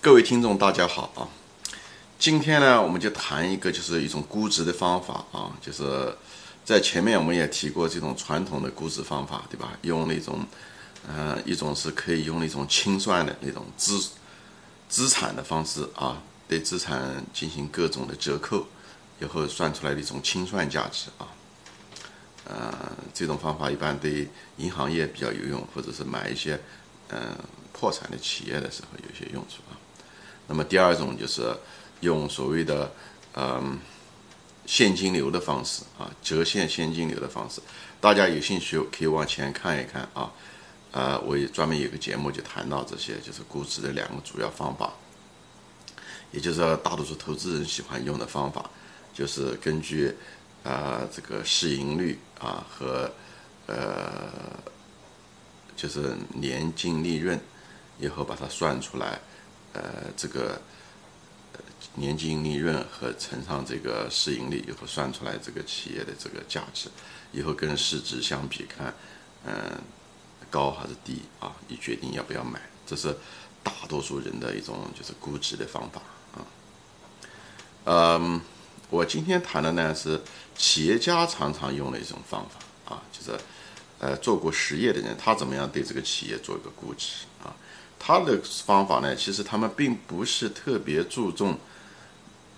各位听众，大家好啊！今天呢，我们就谈一个，就是一种估值的方法啊。就是在前面我们也提过这种传统的估值方法，对吧？用那种，呃，一种是可以用那种清算的那种资资产的方式啊，对资产进行各种的折扣，以后算出来的一种清算价值啊。呃，这种方法一般对银行业比较有用，或者是买一些嗯破产的企业的时候有些用处啊。那么第二种就是用所谓的嗯现金流的方式啊，折现现金流的方式。大家有兴趣可以往前看一看啊。呃，我也专门有个节目就谈到这些，就是估值的两个主要方法，也就是大多数投资人喜欢用的方法，就是根据啊这个市盈率啊和呃就是年净利润，以后把它算出来。呃，这个年净利润和乘上这个市盈率以后算出来这个企业的这个价值，以后跟市值相比看，嗯，高还是低啊？你决定要不要买，这是大多数人的一种就是估值的方法啊。嗯，我今天谈的呢是企业家常常用的一种方法啊，就是呃做过实业的人，他怎么样对这个企业做一个估值啊？他的方法呢，其实他们并不是特别注重，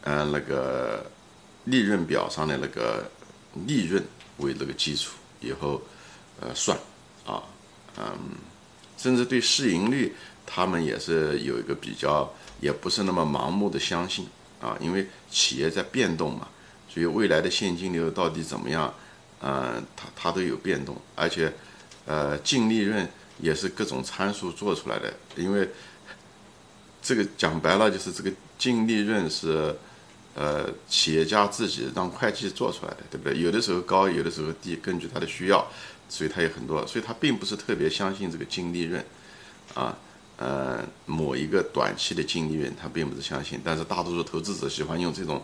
呃，那个利润表上的那个利润为那个基础，以后呃算啊，嗯，甚至对市盈率，他们也是有一个比较，也不是那么盲目的相信啊，因为企业在变动嘛，所以未来的现金流到底怎么样，嗯，它它都有变动，而且呃净利润。也是各种参数做出来的，因为这个讲白了就是这个净利润是，呃，企业家自己让会计做出来的，对不对？有的时候高，有的时候低，根据他的需要，所以他有很多，所以他并不是特别相信这个净利润，啊，呃，某一个短期的净利润他并不是相信，但是大多数投资者喜欢用这种，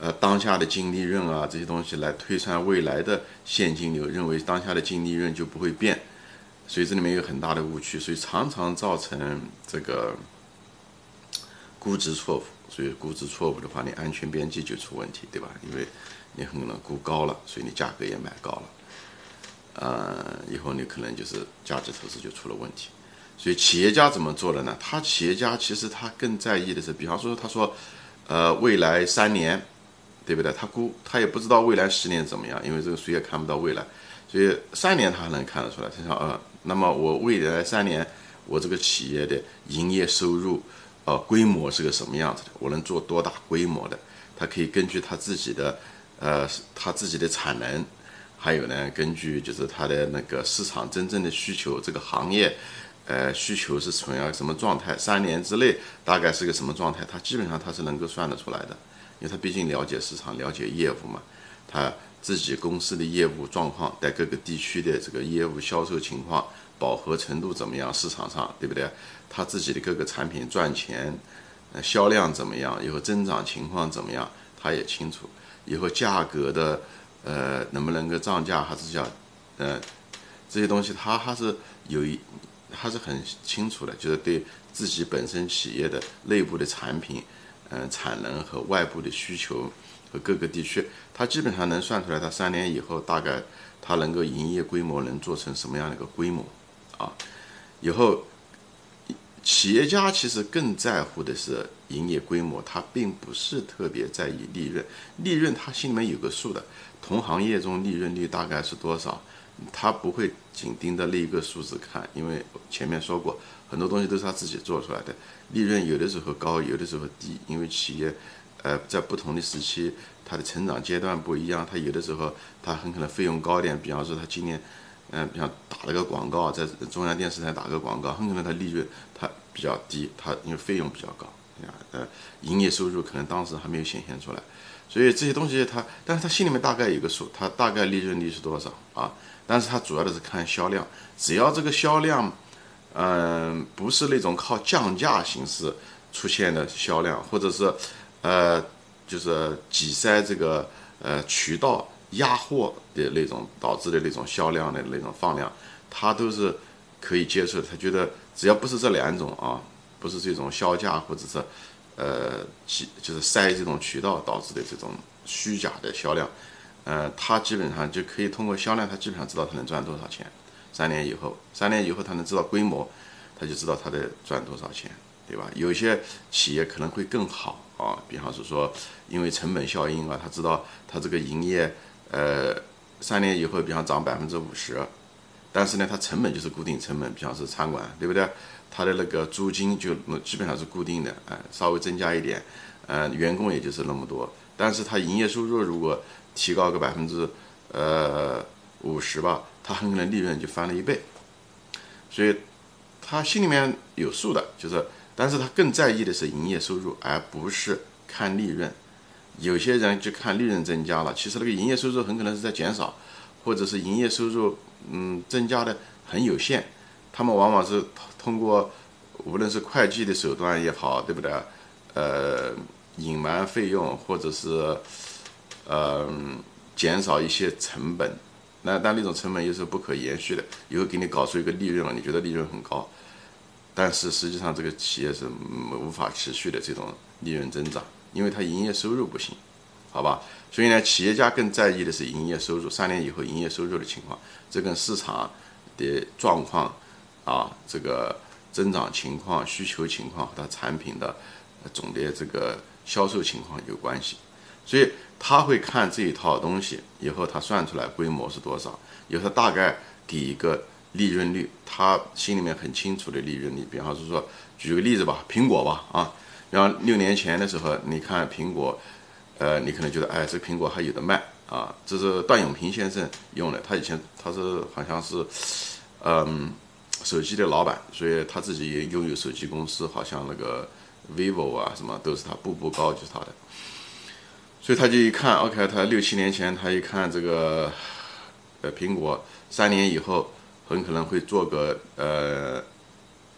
呃，当下的净利润啊这些东西来推算未来的现金流，认为当下的净利润就不会变。所以这里面有很大的误区，所以常常造成这个估值错误。所以估值错误的话，你安全边际就出问题，对吧？因为你可能估高了，所以你价格也买高了，呃，以后你可能就是价值投资就出了问题。所以企业家怎么做的呢？他企业家其实他更在意的是，比方说他说，呃，未来三年，对不对？他估他也不知道未来十年怎么样，因为这个谁也看不到未来。所以三年他还能看得出来，他想呃，那么我未来三年我这个企业的营业收入，呃，规模是个什么样子的？我能做多大规模的？他可以根据他自己的，呃，他自己的产能，还有呢，根据就是他的那个市场真正的需求，这个行业，呃，需求是处于什么状态？三年之内大概是个什么状态？他基本上他是能够算得出来的，因为他毕竟了解市场，了解业务嘛，他。自己公司的业务状况，在各个地区的这个业务销售情况、饱和程度怎么样？市场上对不对？他自己的各个产品赚钱，呃，销量怎么样？以后增长情况怎么样？他也清楚。以后价格的，呃，能不能够涨价，还是叫，呃，这些东西他还是有一，还是很清楚的，就是对自己本身企业的内部的产品，嗯，产能和外部的需求。和各个地区，他基本上能算出来，他三年以后大概他能够营业规模能做成什么样的一个规模，啊，以后企业家其实更在乎的是营业规模，他并不是特别在意利润，利润他心里面有个数的，同行业中利润率大概是多少，他不会紧盯着那一个数字看，因为前面说过很多东西都是他自己做出来的，利润有的时候高，有的时候低，因为企业。呃，在不同的时期，它的成长阶段不一样，它有的时候它很可能费用高点。比方说，它今年，嗯，比方打了个广告，在中央电视台打个广告，很可能它利润它比较低，它因为费用比较高，啊呃，营业收入可能当时还没有显现出来，所以这些东西它，但是它心里面大概有个数，它大概利润率是多少啊？但是它主要的是看销量，只要这个销量，嗯，不是那种靠降价形式出现的销量，或者是。呃，就是挤塞这个呃渠道压货的那种导致的那种销量的那种放量，他都是可以接受。他觉得只要不是这两种啊，不是这种销价或者是呃挤，就是塞这种渠道导致的这种虚假的销量，呃，他基本上就可以通过销量，他基本上知道他能赚多少钱。三年以后，三年以后他能知道规模，他就知道他得赚多少钱，对吧？有些企业可能会更好啊，比方是说，因为成本效应啊，他知道他这个营业，呃，三年以后，比方涨百分之五十，但是呢，它成本就是固定成本，比方是餐馆，对不对？它的那个租金就基本上是固定的，哎，稍微增加一点，呃，员工也就是那么多，但是它营业收入如果提高个百分之，呃，五十吧，它很可能利润就翻了一倍，所以他心里面有数的，就是，但是他更在意的是营业收入，而不是看利润。有些人就看利润增加了，其实那个营业收入很可能是在减少，或者是营业收入嗯增加的很有限。他们往往是通过无论是会计的手段也好，对不对？呃，隐瞒费用，或者是呃减少一些成本。那但那种成本又是不可延续的，以后给你搞出一个利润了，你觉得利润很高，但是实际上这个企业是无法持续的这种利润增长，因为它营业收入不行，好吧？所以呢，企业家更在意的是营业收入，三年以后营业收入的情况，这跟市场的状况。啊，这个增长情况、需求情况和它产品的总的这个销售情况有关系，所以他会看这一套东西，以后他算出来规模是多少，以后他大概给一个利润率，他心里面很清楚的利润率。比方是说，举个例子吧，苹果吧，啊，然后六年前的时候，你看苹果，呃，你可能觉得，哎，这苹果还有的卖啊，这是段永平先生用的，他以前他是好像是，嗯。手机的老板，所以他自己也拥有手机公司，好像那个 vivo 啊什么都是他，步步高就是他的。所以他就一看，OK，他六七年前他一看这个，呃，苹果三年以后很可能会做个呃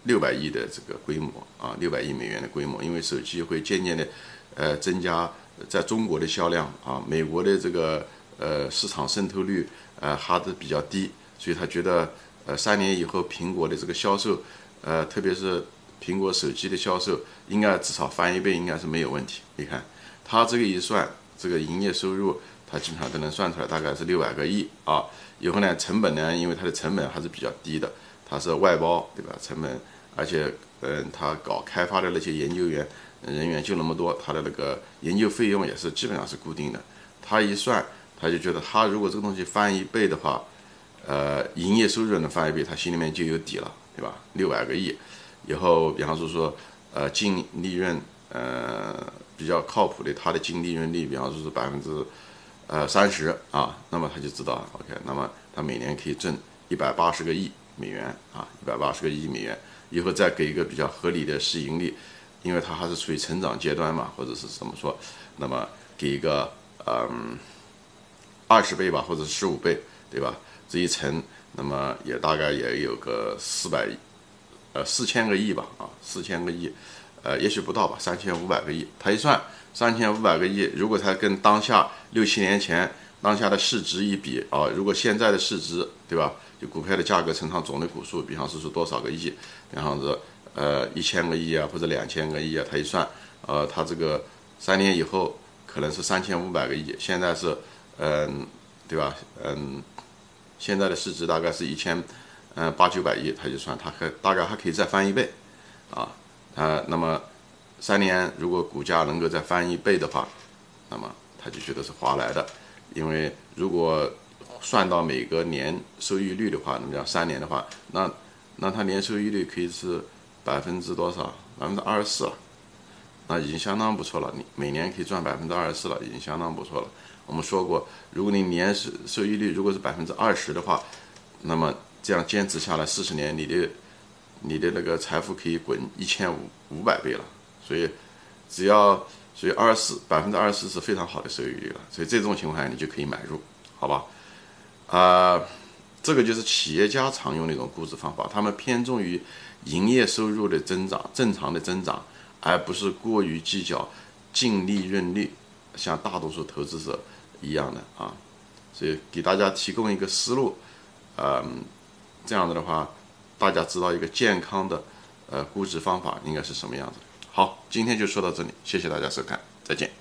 六百亿的这个规模啊，六百亿美元的规模，因为手机会渐渐的呃增加在中国的销量啊，美国的这个呃市场渗透率呃还是比较低，所以他觉得。呃，三年以后，苹果的这个销售，呃，特别是苹果手机的销售，应该至少翻一倍，应该是没有问题。你看，他这个一算，这个营业收入，他基本上都能算出来，大概是六百个亿啊。以后呢，成本呢，因为它的成本还是比较低的，它是外包，对吧？成本，而且，嗯，他搞开发的那些研究员人员就那么多，他的那个研究费用也是基本上是固定的。他一算，他就觉得，他如果这个东西翻一倍的话，呃，营业收入能翻一倍，他心里面就有底了，对吧？六百个亿，以后，比方说说，呃，净利润，呃，比较靠谱的，他的净利润率，比方说是百分之，呃，三十啊，那么他就知道，OK，那么他每年可以挣一百八十个亿美元啊，一百八十个亿美元，以后再给一个比较合理的市盈率，因为它还是处于成长阶段嘛，或者是怎么说，那么给一个，嗯，二十倍吧，或者十五倍，对吧？这一层，那么也大概也有个四百，呃，四千个亿吧，啊，四千个亿，呃，也许不到吧，三千五百个亿。他一算，三千五百个亿，如果他跟当下六七年前当下的市值一比，啊，如果现在的市值，对吧？就股票的价格乘上总的股数，比方说是多少个亿，比方说，呃，一千个亿啊，或者两千个亿啊，他一算，呃，他这个三年以后可能是三千五百个亿，现在是，嗯，对吧？嗯。现在的市值大概是一千，嗯，八九百亿，他就算他可大概还可以再翻一倍，啊，他那么三年如果股价能够再翻一倍的话，那么他就觉得是划来的，因为如果算到每个年收益率的话，那么讲三年的话，那那他年收益率可以是百分之多少？百分之二十四了，那已经相当不错了。你每年可以赚百分之二十四了，已经相当不错了。我们说过，如果你年收收益率如果是百分之二十的话，那么这样坚持下来四十年，你的你的那个财富可以滚一千五五百倍了。所以只要所以二十四百分之二十四是非常好的收益率了。所以这种情况下你就可以买入，好吧？啊，这个就是企业家常用的一种估值方法，他们偏重于营业收入的增长，正常的增长，而不是过于计较净利润率，像大多数投资者。一样的啊，所以给大家提供一个思路，嗯，这样子的话，大家知道一个健康的呃估值方法应该是什么样子。好，今天就说到这里，谢谢大家收看，再见。